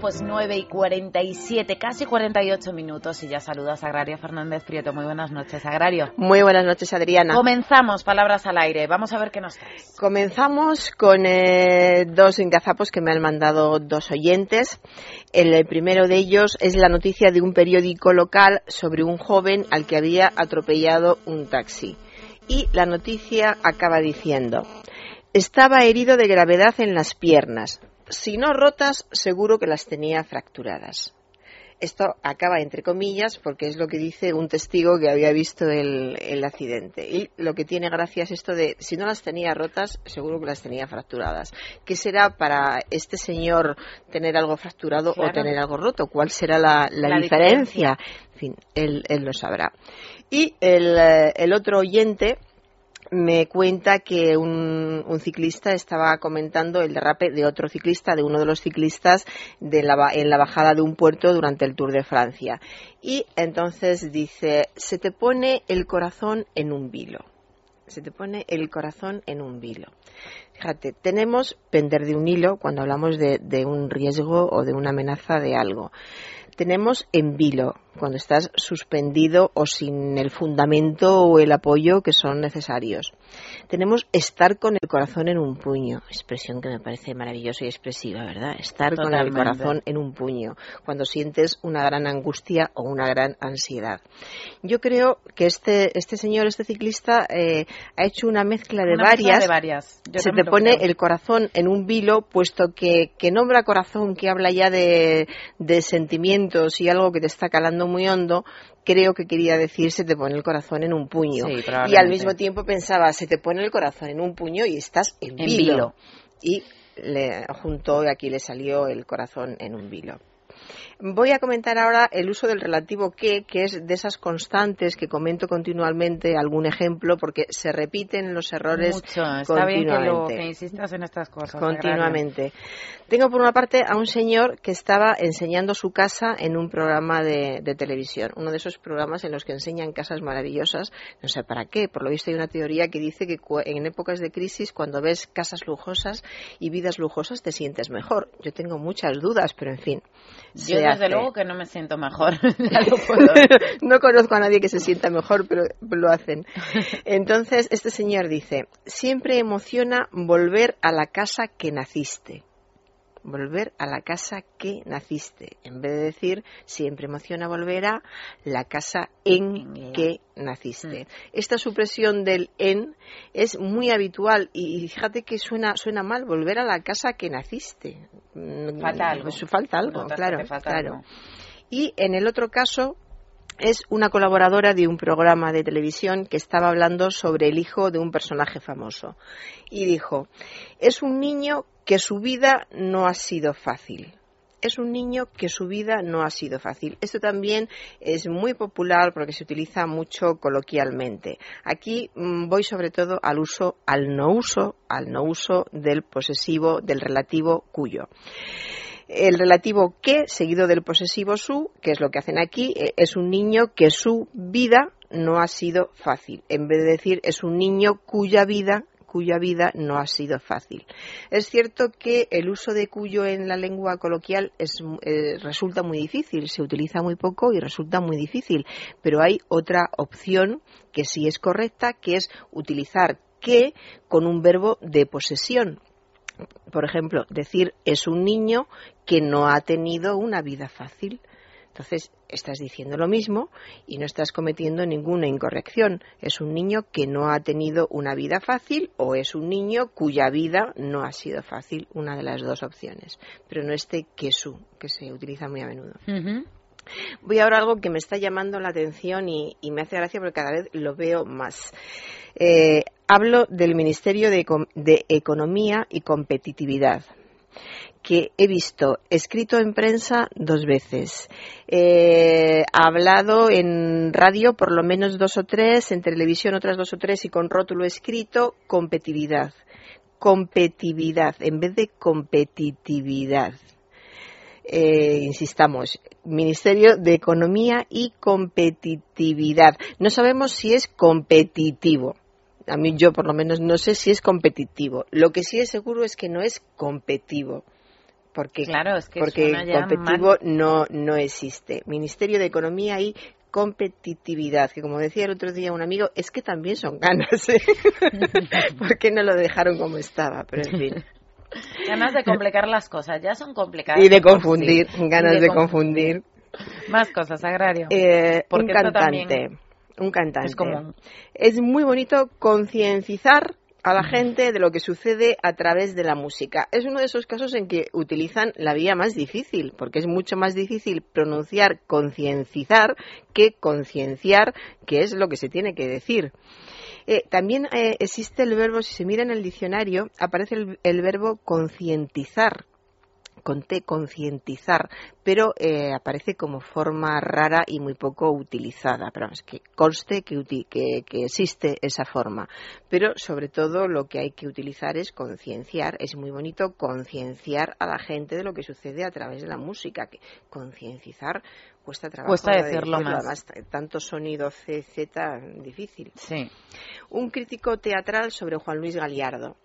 Pues 9 y 47, casi 48 minutos y ya saludas a Agrario Fernández Prieto. Muy buenas noches, Agrario. Muy buenas noches, Adriana. Comenzamos, palabras al aire. Vamos a ver qué nos traes. Comenzamos con eh, dos engazapos que me han mandado dos oyentes. El primero de ellos es la noticia de un periódico local sobre un joven al que había atropellado un taxi. Y la noticia acaba diciendo, estaba herido de gravedad en las piernas, si no rotas, seguro que las tenía fracturadas. Esto acaba entre comillas porque es lo que dice un testigo que había visto el, el, accidente. Y lo que tiene gracia es esto de si no las tenía rotas, seguro que las tenía fracturadas. ¿Qué será para este señor tener algo fracturado claro. o tener algo roto? ¿Cuál será la, la, la diferencia? diferencia? En fin, él, él, lo sabrá. Y el, el otro oyente me cuenta que un, un, ciclista estaba comentando el derrape de otro ciclista, de uno de los ciclistas de la, en la bajada de un puerto durante el Tour de Francia. Y entonces dice, se te pone el corazón en un vilo. Se te pone el corazón en un vilo. Fíjate, tenemos pender de un hilo cuando hablamos de, de un riesgo o de una amenaza de algo tenemos en vilo, cuando estás suspendido o sin el fundamento o el apoyo que son necesarios. Tenemos estar con el corazón en un puño, expresión que me parece maravillosa y expresiva, ¿verdad? Estar Totalmente. con el corazón en un puño, cuando sientes una gran angustia o una gran ansiedad. Yo creo que este, este señor, este ciclista, eh, ha hecho una mezcla de una varias. Mezcla de varias. Yo Se te pone el corazón en un vilo, puesto que, que nombra corazón, que habla ya de, de sentimientos y algo que te está calando muy hondo, creo que quería decir se te pone el corazón en un puño. Sí, y al mismo tiempo pensaba, se te pone el corazón en un puño y estás en, en vilo. vilo. Y le juntó y aquí le salió el corazón en un vilo. Voy a comentar ahora el uso del relativo que, que es de esas constantes que comento continuamente, algún ejemplo, porque se repiten los errores Mucho. Está bien que, lo, que insistas en estas cosas. Continuamente. Tengo por una parte a un señor que estaba enseñando su casa en un programa de, de, televisión, uno de esos programas en los que enseñan casas maravillosas, no sé para qué, por lo visto hay una teoría que dice que en épocas de crisis, cuando ves casas lujosas y vidas lujosas, te sientes mejor. Yo tengo muchas dudas, pero en fin. Yo desde hace. luego que no me siento mejor. no conozco a nadie que se sienta mejor, pero lo hacen. Entonces, este señor dice, siempre emociona volver a la casa que naciste. Volver a la casa que naciste. En vez de decir, siempre emociona volver a la casa en que naciste. Esta supresión del en es muy habitual y fíjate que suena, suena mal, volver a la casa que naciste. Falta algo. Falta algo, claro. Falta claro. Algo. Y en el otro caso, es una colaboradora de un programa de televisión que estaba hablando sobre el hijo de un personaje famoso. Y dijo, es un niño que su vida no ha sido fácil. Es un niño que su vida no ha sido fácil. Esto también es muy popular porque se utiliza mucho coloquialmente. Aquí mmm, voy sobre todo al uso, al no uso, al no uso del posesivo, del relativo cuyo el relativo que, seguido del posesivo su, que es lo que hacen aquí, es un niño que su vida no ha sido fácil. En vez de decir es un niño cuya vida cuya vida no ha sido fácil. Es cierto que el uso de cuyo en la lengua coloquial es, eh, resulta muy difícil, se utiliza muy poco y resulta muy difícil, pero hay otra opción que sí es correcta, que es utilizar que con un verbo de posesión por ejemplo, decir es un niño que no ha tenido una vida fácil. Entonces, estás diciendo lo mismo y no estás cometiendo ninguna incorrección. Es un niño que no ha tenido una vida fácil o es un niño cuya vida no ha sido fácil, una de las dos opciones. Pero no este que su, que se utiliza muy a menudo. Uh -huh. Voy ahora a algo que me está llamando la atención y, y, me hace gracia porque cada vez lo veo más. Eh, hablo del Ministerio de, de, Economía y Competitividad que he visto escrito en prensa dos veces. Eh, ha hablado en radio por lo menos dos o tres, en televisión otras dos o tres y con rótulo escrito competitividad. Competitividad en vez de competitividad eh, insistamos, Ministerio de Economía y Competitividad. No sabemos si es competitivo. A mí yo por lo menos no sé si es competitivo. Lo que sí es seguro es que no es competitivo porque, claro, es que porque competitivo no, no existe. Ministerio de Economía y competitividad, que como decía el otro día un amigo, es que también son ganas, ¿eh? porque no lo dejaron como estaba, pero en fin. Ganas de complicar las cosas, ya son complicadas. Y de confundir, ganas de, confundir. Más cosas, agrario. Eh, un cantante, un cantante. Es, común. es muy bonito concienciar a la gente de lo que sucede a través de la música. Es uno de esos casos en que utilizan la vía más difícil, porque es mucho más difícil pronunciar concienciar que concienciar, que es lo que se tiene que decir. Eh, también eh, existe el verbo, si se mira en el diccionario, aparece el verbo concientizar, conté concientizar, pero eh, aparece como forma rara y muy poco utilizada. Pero es que conste que, que, existe esa forma. Pero sobre todo lo que hay que utilizar es concienciar. Es muy bonito concienciar a la gente de lo que sucede a través de la música. Que concienciar cuesta trabajo. Cuesta decirlo, más. tanto sonido CZ difícil. Sí. Un crítico teatral sobre Juan Luis Galiardo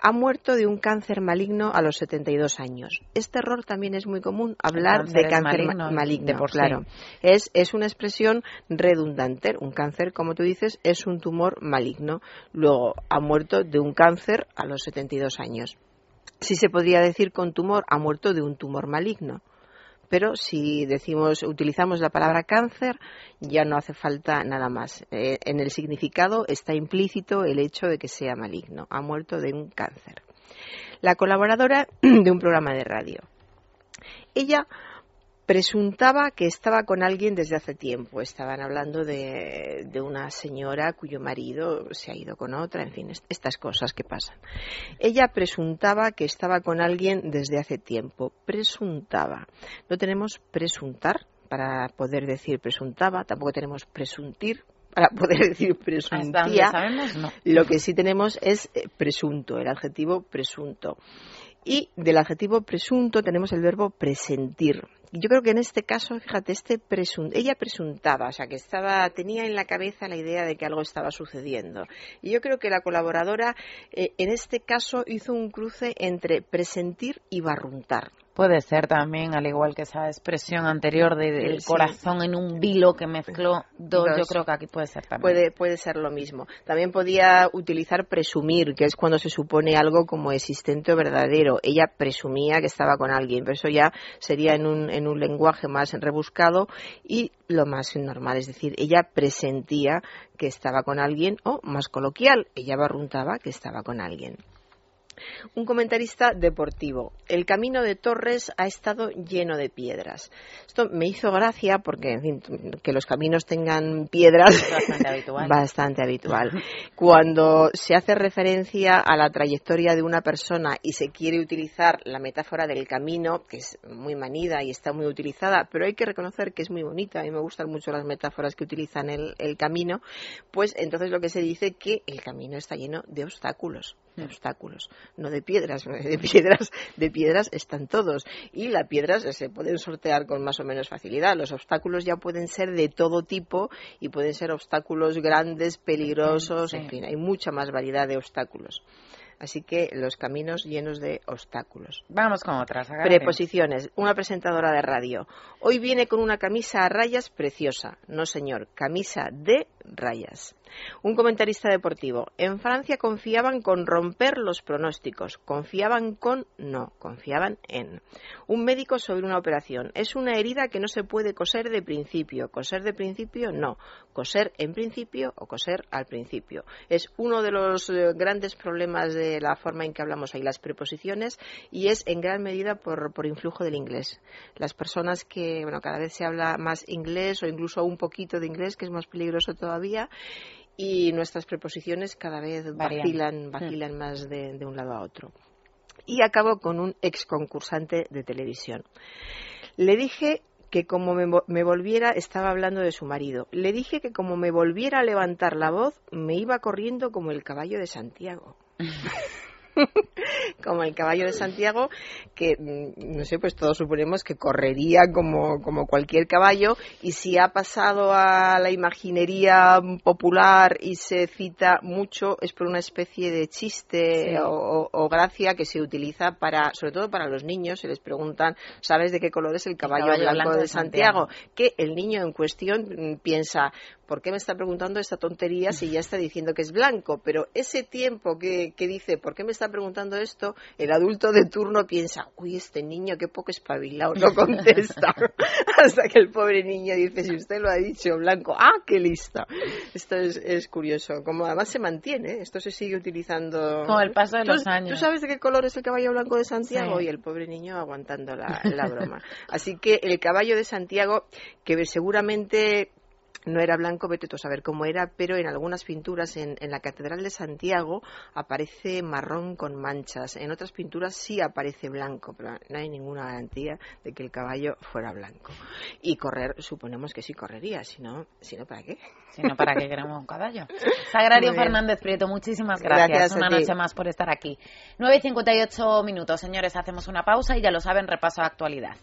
ha muerto de un cáncer maligno a los 72 años. Este error también es muy común, hablar de cáncer maligno, por claro. Es, es una expresión redundante. Un cáncer, como tú dices, es un tumor maligno. Luego, ha muerto de un cáncer a los 72 años. Si se podría decir con tumor, ha muerto de un tumor maligno pero si decimos utilizamos la palabra cáncer ya no hace falta nada más. Eh, en el significado está implícito el hecho de que sea maligno. Ha muerto de un cáncer. La colaboradora de un programa de radio. Ella presuntaba que estaba con alguien desde hace tiempo. Estaban hablando de, de, una señora cuyo marido se ha ido con otra, en fin, estas cosas que pasan. Ella presuntaba que estaba con alguien desde hace tiempo. Presuntaba. No tenemos presuntar para poder decir presuntaba, tampoco tenemos presuntir para poder decir presuntía. Lo que sí tenemos es eh, presunto, el adjetivo presunto. Y del adjetivo presunto tenemos el verbo presentir. Yo creo que en este caso, fíjate, este ella presuntaba, o sea, que estaba, tenía en la cabeza la idea de que algo estaba sucediendo. Y yo creo que la colaboradora, eh, en este caso, hizo un cruce entre presentir y barruntar. Puede ser también, al igual que esa expresión anterior del corazón en un vilo que mezcló dos, yo creo que aquí puede ser también. Puede, puede ser lo mismo. También podía utilizar presumir, que es cuando se supone algo como existente o verdadero. Ella presumía que estaba con alguien, pero eso ya sería en un, en un lenguaje más rebuscado y lo más normal, es decir, ella presentía que estaba con alguien o más coloquial, ella barruntaba que estaba con alguien. Un comentarista deportivo. El camino de Torres ha estado lleno de piedras. Esto me hizo gracia porque, en fin, que los caminos tengan piedras bastante habitual. bastante habitual. Cuando se hace referencia a la trayectoria de una persona y se quiere utilizar la metáfora del camino, que es muy manida y está muy utilizada, pero hay que reconocer que es muy bonita. A mí me gustan mucho las metáforas que utilizan el, el camino. Pues entonces lo que se dice que el camino está lleno de obstáculos, de obstáculos no de piedras, de piedras, de piedras están todos y las piedras se pueden sortear con más o menos facilidad. Los obstáculos ya pueden ser de todo tipo y pueden ser obstáculos grandes, peligrosos, en fin, hay mucha más variedad de obstáculos. Así que los caminos llenos de obstáculos. Vamos con otras. Preposiciones. Una presentadora de radio. Hoy viene con una camisa a rayas preciosa. No, señor. Camisa de rayas. Un comentarista deportivo. En Francia confiaban con romper los pronósticos. Confiaban con no. Confiaban en. Un médico sobre una operación. Es una herida que no se puede coser de principio. Coser de principio no. Coser en principio o coser al principio. Es uno de los eh, grandes problemas de la forma en que hablamos ahí, las preposiciones, y es en gran medida por, por influjo del inglés. Las personas que, bueno, cada vez se habla más inglés o incluso un poquito de inglés, que es más peligroso todavía, y nuestras preposiciones cada vez vacilan, vacilan más de, un lado a otro. Y acabo con un ex concursante de televisión. Le dije que como me, me, volviera, estaba hablando de su marido, le dije que como me volviera a levantar la voz, me iba corriendo como el caballo de Santiago. como el caballo de Santiago, que mm, no sé, pues todos suponemos que correría como, como cualquier caballo y si ha pasado a la imaginería popular y se cita mucho es por una especie de chiste o, gracia que se utiliza para, sobre todo para los niños, se les preguntan, ¿sabes de qué color es el caballo, blanco, de Santiago? Que el niño en cuestión mm, piensa, ¿por qué me está preguntando esta tontería si ya está diciendo que es blanco? Pero ese tiempo que, que dice, ¿por qué me está preguntando esto? El adulto de turno piensa, uy, este niño qué poco espabilado, no contesta. Hasta que el pobre niño dice, si usted lo ha dicho, blanco, ¡ah, qué lista! Esto es, curioso. Como además se mantiene, ¿eh? esto se sigue utilizando. Con el paso de los años. ¿Tú sabes de qué color es el caballo blanco de Santiago? Y el pobre niño aguantando la, la broma. Así que el caballo de Santiago, que seguramente no era blanco, vete tú a saber cómo era, pero en algunas pinturas en, la Catedral de Santiago aparece marrón con manchas. En otras pinturas sí aparece blanco, pero no hay ninguna garantía de que el caballo fuera blanco. Y correr, suponemos que sí correría, si no, si no ¿para qué? Si no, ¿para qué queremos un caballo? Sagrario Fernández Prieto, muchísimas gracias. una noche más por estar aquí. 9.58 minutos, señores, hacemos una pausa y ya lo saben, repaso a actualidad.